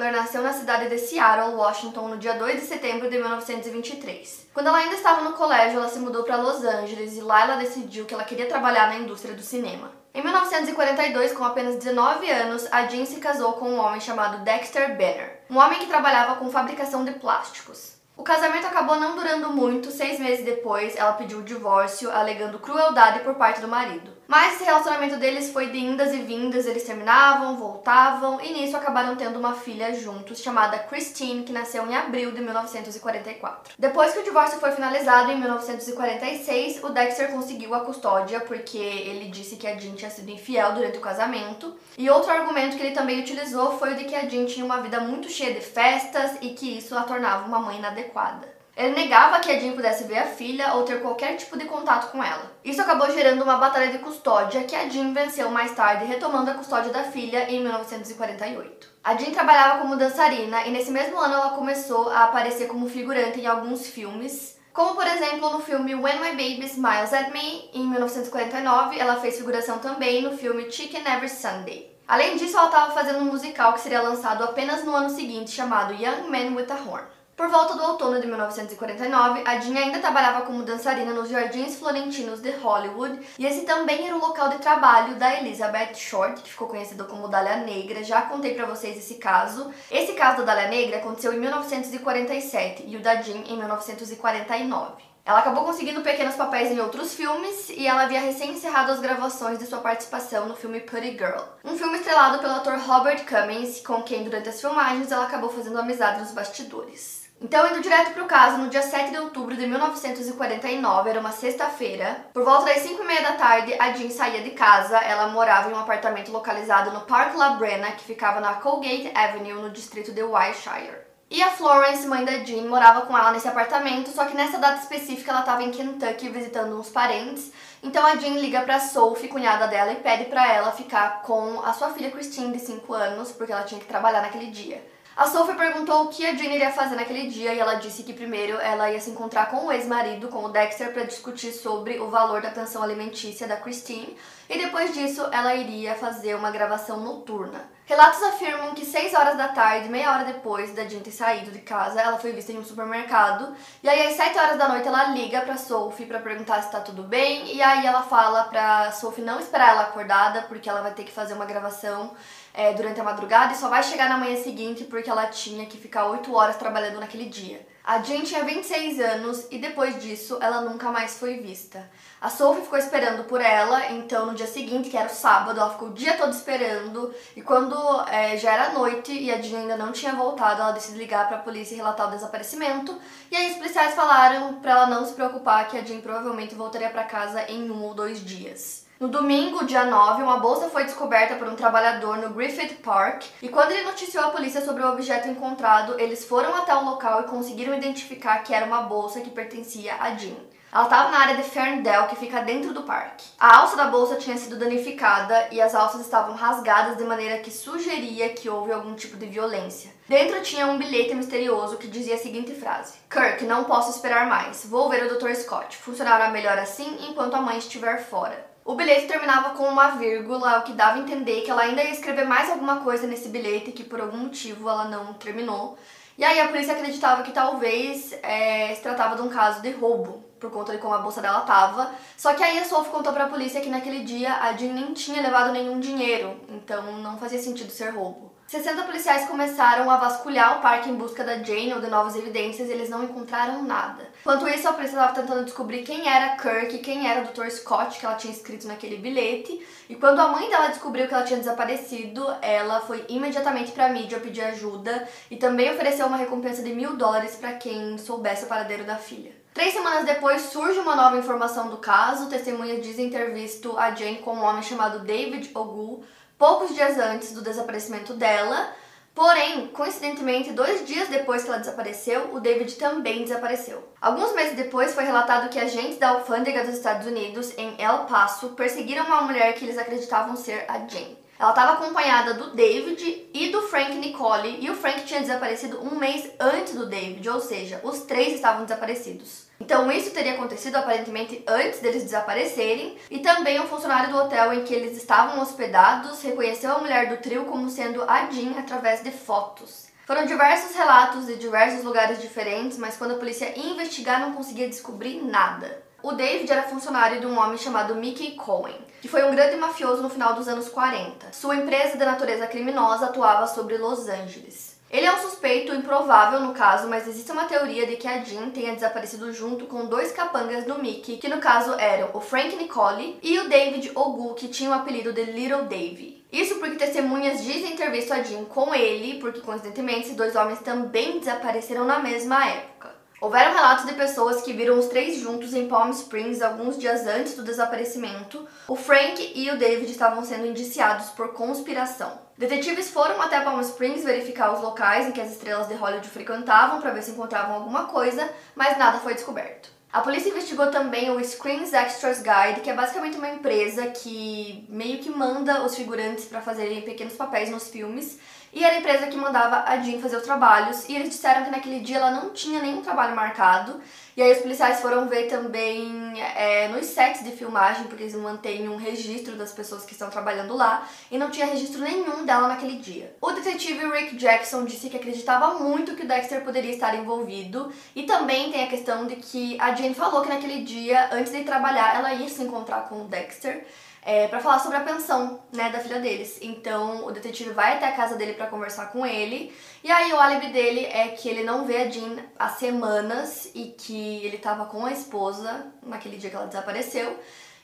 Spengler nasceu na cidade de Seattle, Washington, no dia 2 de setembro de 1923. Quando ela ainda estava no colégio, ela se mudou para Los Angeles e lá ela decidiu que ela queria trabalhar na indústria do cinema. Em 1942, com apenas 19 anos, a Jean se casou com um homem chamado Dexter Banner, um homem que trabalhava com fabricação de plásticos. O casamento acabou não durando muito, seis meses depois, ela pediu o divórcio, alegando crueldade por parte do marido. Mas esse relacionamento deles foi de indas e vindas, eles terminavam, voltavam e nisso acabaram tendo uma filha juntos chamada Christine, que nasceu em abril de 1944. Depois que o divórcio foi finalizado em 1946, o Dexter conseguiu a custódia porque ele disse que a Jean tinha sido infiel durante o casamento. E outro argumento que ele também utilizou foi o de que a Jean tinha uma vida muito cheia de festas e que isso a tornava uma mãe inadequada. Ele negava que a Jean pudesse ver a filha ou ter qualquer tipo de contato com ela. Isso acabou gerando uma batalha de custódia que a Jean venceu mais tarde, retomando a custódia da filha em 1948. A Jean trabalhava como dançarina e nesse mesmo ano ela começou a aparecer como figurante em alguns filmes, como por exemplo no filme When My Baby Smiles at Me, em 1949, ela fez figuração também no filme Chicken Every Sunday. Além disso, ela estava fazendo um musical que seria lançado apenas no ano seguinte, chamado Young Man with a Horn. Por volta do outono de 1949, a Jean ainda trabalhava como dançarina nos Jardins Florentinos de Hollywood, e esse também era o local de trabalho da Elizabeth Short, que ficou conhecida como Dália Negra. Já contei para vocês esse caso. Esse caso da Dália Negra aconteceu em 1947 e o da Jean em 1949. Ela acabou conseguindo pequenos papéis em outros filmes e ela havia recém encerrado as gravações de sua participação no filme Putty Girl, um filme estrelado pelo ator Robert Cummings, com quem durante as filmagens ela acabou fazendo amizade nos bastidores. Então, indo direto pro caso, no dia 7 de outubro de 1949, era uma sexta-feira, por volta das 5 e meia da tarde, a Jean saía de casa. Ela morava em um apartamento localizado no Park La Brenna, que ficava na Colgate Avenue, no distrito de Wiltshire. E a Florence, mãe da Jean, morava com ela nesse apartamento, só que nessa data específica ela estava em Kentucky visitando uns parentes. Então a Jean liga pra Sophie, cunhada dela, e pede para ela ficar com a sua filha Christine, de 5 anos, porque ela tinha que trabalhar naquele dia. A Sophie perguntou o que a Jane iria fazer naquele dia e ela disse que primeiro ela ia se encontrar com o ex-marido, com o Dexter, para discutir sobre o valor da pensão alimentícia da Christine e depois disso ela iria fazer uma gravação noturna. Relatos afirmam que 6 horas da tarde, meia hora depois da Jean ter saído de casa, ela foi vista em um supermercado. E aí às 7 horas da noite ela liga pra Sophie para perguntar se tá tudo bem. E aí ela fala pra Sophie não esperar ela acordada, porque ela vai ter que fazer uma gravação é, durante a madrugada e só vai chegar na manhã seguinte porque ela tinha que ficar 8 horas trabalhando naquele dia. A Jane tinha 26 anos e depois disso ela nunca mais foi vista. A Sophie ficou esperando por ela, então no dia seguinte, que era o sábado, ela ficou o dia todo esperando. E quando é, já era noite e a Jane ainda não tinha voltado, ela decidiu ligar para a polícia e relatar o desaparecimento. E aí os policiais falaram para ela não se preocupar que a Jane provavelmente voltaria para casa em um ou dois dias. No domingo, dia 9, uma bolsa foi descoberta por um trabalhador no Griffith Park e quando ele noticiou a polícia sobre o objeto encontrado, eles foram até o local e conseguiram identificar que era uma bolsa que pertencia a Jean. Ela estava na área de Ferndale, que fica dentro do parque. A alça da bolsa tinha sido danificada e as alças estavam rasgadas de maneira que sugeria que houve algum tipo de violência. Dentro tinha um bilhete misterioso que dizia a seguinte frase: Kirk, não posso esperar mais. Vou ver o Dr. Scott. Funcionará melhor assim enquanto a mãe estiver fora. O bilhete terminava com uma vírgula, o que dava a entender que ela ainda ia escrever mais alguma coisa nesse bilhete que por algum motivo ela não terminou. E aí a polícia acreditava que talvez é, se tratava de um caso de roubo, por conta de como a bolsa dela tava. Só que aí a Sophie contou pra polícia que naquele dia a Jean nem tinha levado nenhum dinheiro, então não fazia sentido ser roubo. 60 policiais começaram a vasculhar o parque em busca da Jane ou de novas evidências e eles não encontraram nada. Enquanto isso, a polícia estava tentando descobrir quem era Kirk, quem era o Dr. Scott que ela tinha escrito naquele bilhete. E quando a mãe dela descobriu que ela tinha desaparecido, ela foi imediatamente para a mídia pedir ajuda e também ofereceu uma recompensa de mil dólares para quem soubesse o paradeiro da filha. Três semanas depois surge uma nova informação do caso. Testemunhas dizem ter visto a Jane com um homem chamado David Ogul poucos dias antes do desaparecimento dela, Porém, coincidentemente, dois dias depois que ela desapareceu, o David também desapareceu. Alguns meses depois, foi relatado que agentes da alfândega dos Estados Unidos, em El Paso, perseguiram uma mulher que eles acreditavam ser a Jane. Ela estava acompanhada do David e do Frank Nicole, e o Frank tinha desaparecido um mês antes do David, ou seja, os três estavam desaparecidos. Então isso teria acontecido aparentemente antes deles desaparecerem, e também um funcionário do hotel em que eles estavam hospedados reconheceu a mulher do trio como sendo a Jean através de fotos. Foram diversos relatos de diversos lugares diferentes, mas quando a polícia ia investigar não conseguia descobrir nada. O David era funcionário de um homem chamado Mickey Cohen, que foi um grande mafioso no final dos anos 40. Sua empresa de natureza criminosa atuava sobre Los Angeles. Ele é um suspeito improvável no caso, mas existe uma teoria de que a Jean tenha desaparecido junto com dois capangas do Mickey, que no caso eram o Frank Nicole e o David Ogu, que tinha o apelido de Little Davy. Isso porque testemunhas dizem ter visto a Jean com ele, porque coincidentemente esses dois homens também desapareceram na mesma época. Houveram relatos de pessoas que viram os três juntos em Palm Springs alguns dias antes do desaparecimento. O Frank e o David estavam sendo indiciados por conspiração. Detetives foram até Palm Springs verificar os locais em que as estrelas de Hollywood frequentavam para ver se encontravam alguma coisa, mas nada foi descoberto. A polícia investigou também o Screens Extras Guide, que é basicamente uma empresa que meio que manda os figurantes para fazerem pequenos papéis nos filmes e era a empresa que mandava a Jean fazer os trabalhos. E eles disseram que naquele dia ela não tinha nenhum trabalho marcado. E aí os policiais foram ver também é, nos sets de filmagem, porque eles mantêm um registro das pessoas que estão trabalhando lá. E não tinha registro nenhum dela naquele dia. O detetive Rick Jackson disse que acreditava muito que o Dexter poderia estar envolvido. E também tem a questão de que a Jane falou que naquele dia, antes de trabalhar, ela ia se encontrar com o Dexter é, para falar sobre a pensão né, da filha deles. Então o detetive vai até a casa dele para conversar com ele. E aí o álibi dele é que ele não vê a Jean há semanas e que ele estava com a esposa naquele dia que ela desapareceu.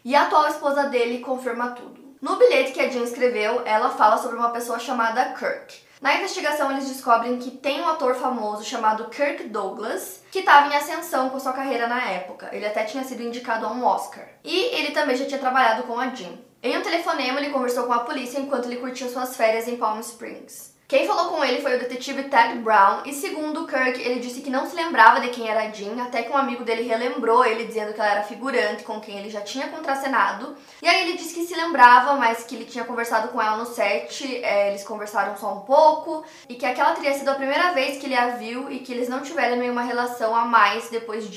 E a atual esposa dele confirma tudo. No bilhete que a Jean escreveu, ela fala sobre uma pessoa chamada Kirk. Na investigação, eles descobrem que tem um ator famoso chamado Kirk Douglas, que estava em ascensão com sua carreira na época. Ele até tinha sido indicado a um Oscar. E ele também já tinha trabalhado com a Jean. Em um telefonema, ele conversou com a polícia enquanto ele curtia suas férias em Palm Springs. Quem falou com ele foi o detetive Ted Brown, e segundo Kirk, ele disse que não se lembrava de quem era Jean, até que um amigo dele relembrou ele dizendo que ela era figurante com quem ele já tinha contracenado. E aí ele disse que se lembrava, mas que ele tinha conversado com ela no set, é, eles conversaram só um pouco, e que aquela teria sido a primeira vez que ele a viu e que eles não tiveram nenhuma relação a mais depois de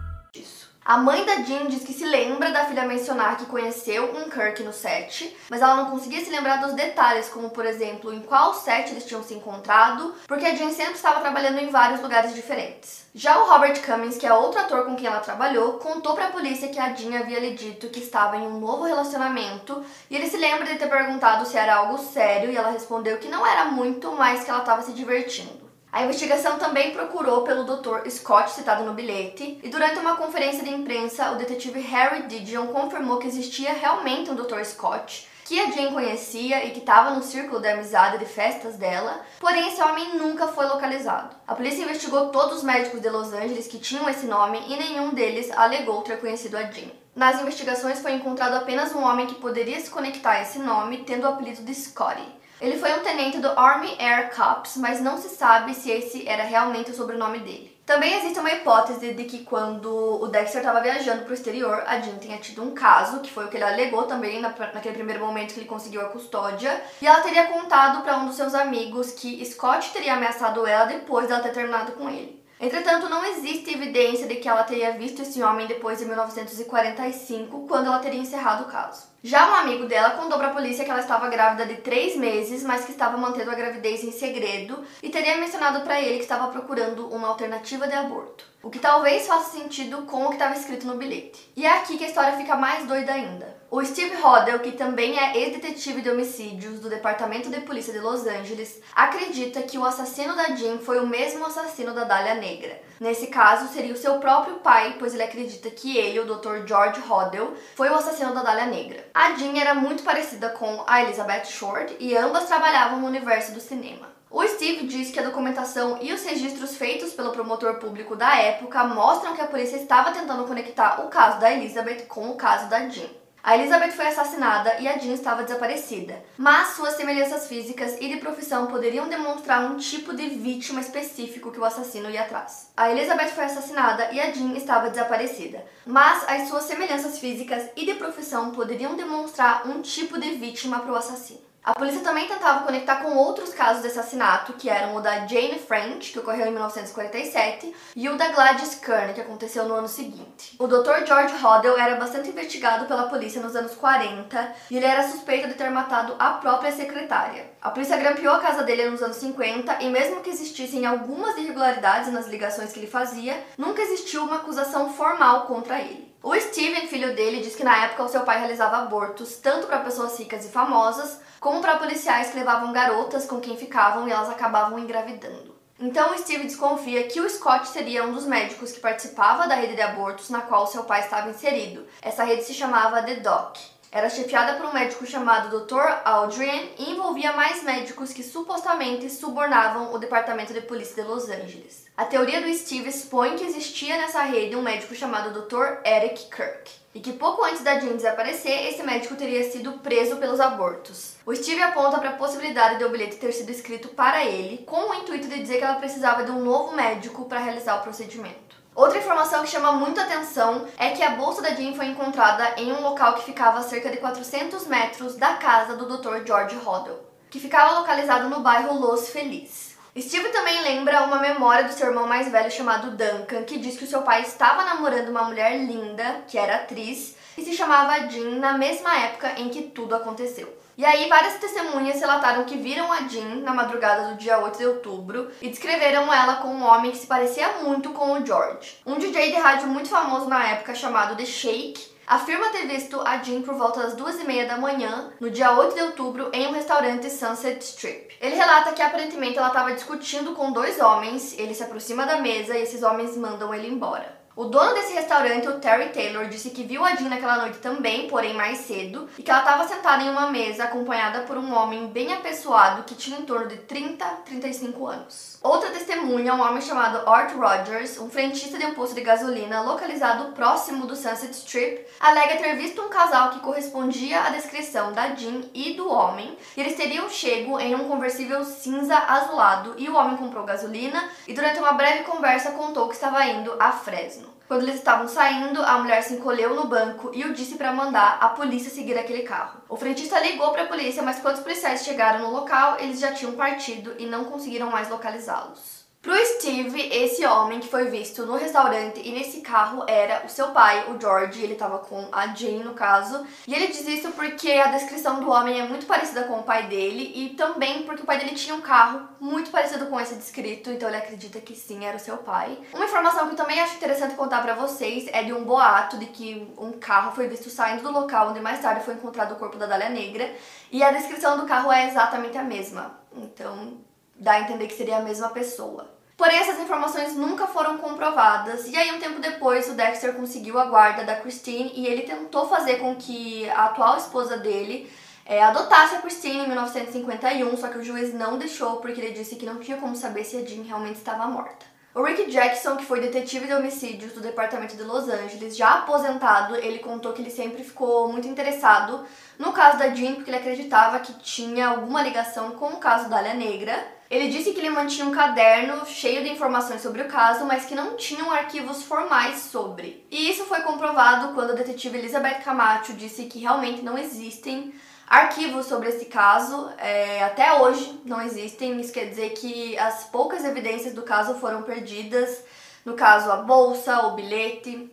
A mãe da Jean diz que se lembra da filha mencionar que conheceu um Kirk no set, mas ela não conseguia se lembrar dos detalhes, como por exemplo, em qual set eles tinham se encontrado, porque a Jean sempre estava trabalhando em vários lugares diferentes. Já o Robert Cummings, que é outro ator com quem ela trabalhou, contou para a polícia que a Jean havia lhe dito que estava em um novo relacionamento, e ele se lembra de ter perguntado se era algo sério, e ela respondeu que não era muito, mas que ela estava se divertindo. A investigação também procurou pelo Dr. Scott, citado no bilhete, e durante uma conferência de imprensa, o detetive Harry Didion confirmou que existia realmente um Dr. Scott, que a Jane conhecia e que estava no círculo de amizade de festas dela, porém esse homem nunca foi localizado. A polícia investigou todos os médicos de Los Angeles que tinham esse nome e nenhum deles alegou ter conhecido a Jane. Nas investigações foi encontrado apenas um homem que poderia se conectar a esse nome, tendo o apelido de Scotty. Ele foi um tenente do Army Air Corps, mas não se sabe se esse era realmente o sobrenome dele. Também existe uma hipótese de que quando o Dexter estava viajando para o exterior, a Jean tenha tido um caso, que foi o que ele alegou também na, naquele primeiro momento que ele conseguiu a custódia, e ela teria contado para um dos seus amigos que Scott teria ameaçado ela depois dela ter terminado com ele. Entretanto, não existe evidência de que ela teria visto esse homem depois de 1945, quando ela teria encerrado o caso. Já um amigo dela contou para a polícia que ela estava grávida de três meses, mas que estava mantendo a gravidez em segredo e teria mencionado para ele que estava procurando uma alternativa de aborto. O que talvez faça sentido com o que estava escrito no bilhete. E é aqui que a história fica mais doida ainda. O Steve Hodel, que também é ex-detetive de homicídios do Departamento de Polícia de Los Angeles, acredita que o assassino da Jean foi o mesmo assassino da Dália Negra. Nesse caso, seria o seu próprio pai, pois ele acredita que ele, o Dr. George Hodel, foi o assassino da Dália Negra. A Jean era muito parecida com a Elizabeth Short e ambas trabalhavam no universo do cinema. O Steve diz que a documentação e os registros feitos pelo promotor público da época mostram que a polícia estava tentando conectar o caso da Elizabeth com o caso da Jean. A Elizabeth foi assassinada e a Jean estava desaparecida, mas suas semelhanças físicas e de profissão poderiam demonstrar um tipo de vítima específico que o assassino ia atrás. A Elizabeth foi assassinada e a Jean estava desaparecida, mas as suas semelhanças físicas e de profissão poderiam demonstrar um tipo de vítima para o assassino. A polícia também tentava conectar com outros casos de assassinato, que eram o da Jane French, que ocorreu em 1947, e o da Gladys Kern, que aconteceu no ano seguinte. O Dr. George Hodel era bastante investigado pela polícia nos anos 40 e ele era suspeito de ter matado a própria secretária. A polícia grampeou a casa dele nos anos 50 e, mesmo que existissem algumas irregularidades nas ligações que ele fazia, nunca existiu uma acusação formal contra ele. O Steven, filho dele, diz que na época o seu pai realizava abortos tanto para pessoas ricas e famosas, como para policiais que levavam garotas com quem ficavam e elas acabavam engravidando. Então o Steve desconfia que o Scott seria um dos médicos que participava da rede de abortos na qual seu pai estava inserido. Essa rede se chamava The Doc. Era chefiada por um médico chamado Dr. Aldrian e envolvia mais médicos que supostamente subornavam o Departamento de Polícia de Los Angeles. A teoria do Steve expõe que existia nessa rede um médico chamado Dr. Eric Kirk e que pouco antes da Jean desaparecer, esse médico teria sido preso pelos abortos. O Steve aponta para a possibilidade de o bilhete ter sido escrito para ele, com o intuito de dizer que ela precisava de um novo médico para realizar o procedimento. Outra informação que chama muita atenção é que a bolsa da Jean foi encontrada em um local que ficava a cerca de 400 metros da casa do Dr. George Hodel, que ficava localizado no bairro Los Feliz. Steve também lembra uma memória do seu irmão mais velho chamado Duncan, que diz que o seu pai estava namorando uma mulher linda, que era atriz, e se chamava Jean na mesma época em que tudo aconteceu. E aí, várias testemunhas relataram que viram a Jean na madrugada do dia 8 de outubro e descreveram ela como um homem que se parecia muito com o George. Um DJ de rádio muito famoso na época chamado The Shake afirma ter visto a Jean por volta das duas e meia da manhã, no dia 8 de outubro, em um restaurante Sunset Strip. Ele relata que aparentemente ela estava discutindo com dois homens, ele se aproxima da mesa e esses homens mandam ele embora. O dono desse restaurante, o Terry Taylor, disse que viu a Jean naquela noite também, porém mais cedo, e que ela estava sentada em uma mesa acompanhada por um homem bem apessoado que tinha em torno de 30 35 anos. Outra testemunha, um homem chamado Art Rogers, um frentista de um posto de gasolina localizado próximo do Sunset Strip, alega ter visto um casal que correspondia à descrição da Jean e do homem, e eles teriam chego em um conversível cinza azulado, e o homem comprou gasolina e durante uma breve conversa contou que estava indo a Fresno. Quando eles estavam saindo, a mulher se encolheu no banco e o disse para mandar a polícia seguir aquele carro. O frentista ligou para a polícia, mas quando os policiais chegaram no local, eles já tinham partido e não conseguiram mais localizá-los. Pro Steve, esse homem que foi visto no restaurante e nesse carro era o seu pai, o George, ele tava com a Jane no caso. E ele diz isso porque a descrição do homem é muito parecida com o pai dele e também porque o pai dele tinha um carro muito parecido com esse descrito, então ele acredita que sim, era o seu pai. Uma informação que eu também acho interessante contar para vocês é de um boato de que um carro foi visto saindo do local onde mais tarde foi encontrado o corpo da Dália Negra e a descrição do carro é exatamente a mesma. Então, dá a entender que seria a mesma pessoa. Porém, essas informações nunca foram comprovadas. E aí, um tempo depois, o Dexter conseguiu a guarda da Christine e ele tentou fazer com que a atual esposa dele é, adotasse a Christine em 1951, só que o juiz não deixou porque ele disse que não tinha como saber se a Jean realmente estava morta. O Rick Jackson, que foi detetive de homicídios do Departamento de Los Angeles, já aposentado, ele contou que ele sempre ficou muito interessado no caso da Jean porque ele acreditava que tinha alguma ligação com o caso da Alha Negra. Ele disse que ele mantinha um caderno cheio de informações sobre o caso, mas que não tinham arquivos formais sobre. E isso foi comprovado quando a detetive Elizabeth Camacho disse que realmente não existem arquivos sobre esse caso. É, até hoje não existem. Isso quer dizer que as poucas evidências do caso foram perdidas. No caso, a bolsa, o bilhete,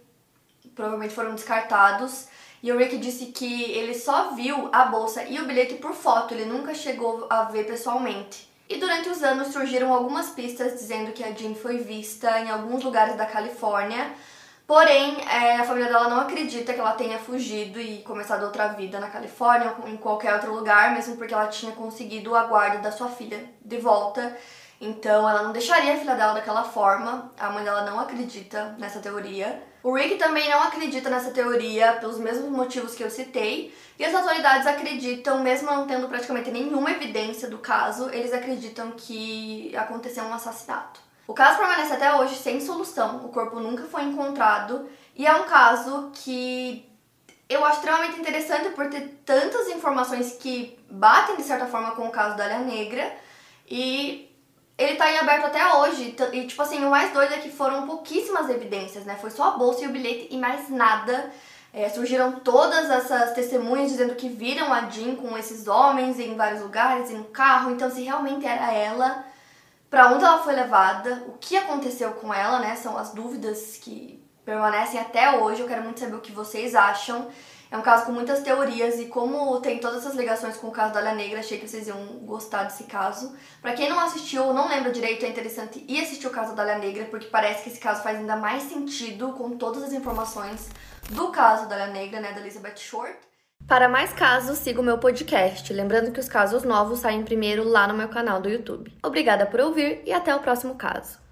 provavelmente foram descartados. E o Rick disse que ele só viu a bolsa e o bilhete por foto, ele nunca chegou a ver pessoalmente. E durante os anos surgiram algumas pistas dizendo que a Jean foi vista em alguns lugares da Califórnia, Porém, é, a família dela não acredita que ela tenha fugido e começado outra vida na Califórnia ou em qualquer outro lugar, mesmo porque ela tinha conseguido a guarda da sua filha de volta. Então, ela não deixaria a filha dela daquela forma. A mãe dela não acredita nessa teoria. O Rick também não acredita nessa teoria pelos mesmos motivos que eu citei. E as autoridades acreditam, mesmo não tendo praticamente nenhuma evidência do caso, eles acreditam que aconteceu um assassinato. O caso permanece até hoje sem solução, o corpo nunca foi encontrado e é um caso que eu acho extremamente interessante por ter tantas informações que batem de certa forma com o caso da Alha Negra e ele tá em aberto até hoje. E tipo assim, o mais doido é que foram pouquíssimas evidências, né? Foi só a bolsa e o bilhete e mais nada. É, surgiram todas essas testemunhas dizendo que viram a Jean com esses homens em vários lugares, em um carro. Então, se realmente era ela, para onde ela foi levada, o que aconteceu com ela, né? São as dúvidas que permanecem até hoje. Eu quero muito saber o que vocês acham. É um caso com muitas teorias e como tem todas essas ligações com o caso da Olha Negra, achei que vocês iam gostar desse caso. Para quem não assistiu ou não lembra direito, é interessante ir assistir o caso da Olha Negra, porque parece que esse caso faz ainda mais sentido com todas as informações do caso da Olha Negra, né, da Elizabeth Short. Para mais casos, siga o meu podcast. Lembrando que os casos novos saem primeiro lá no meu canal do YouTube. Obrigada por ouvir e até o próximo caso.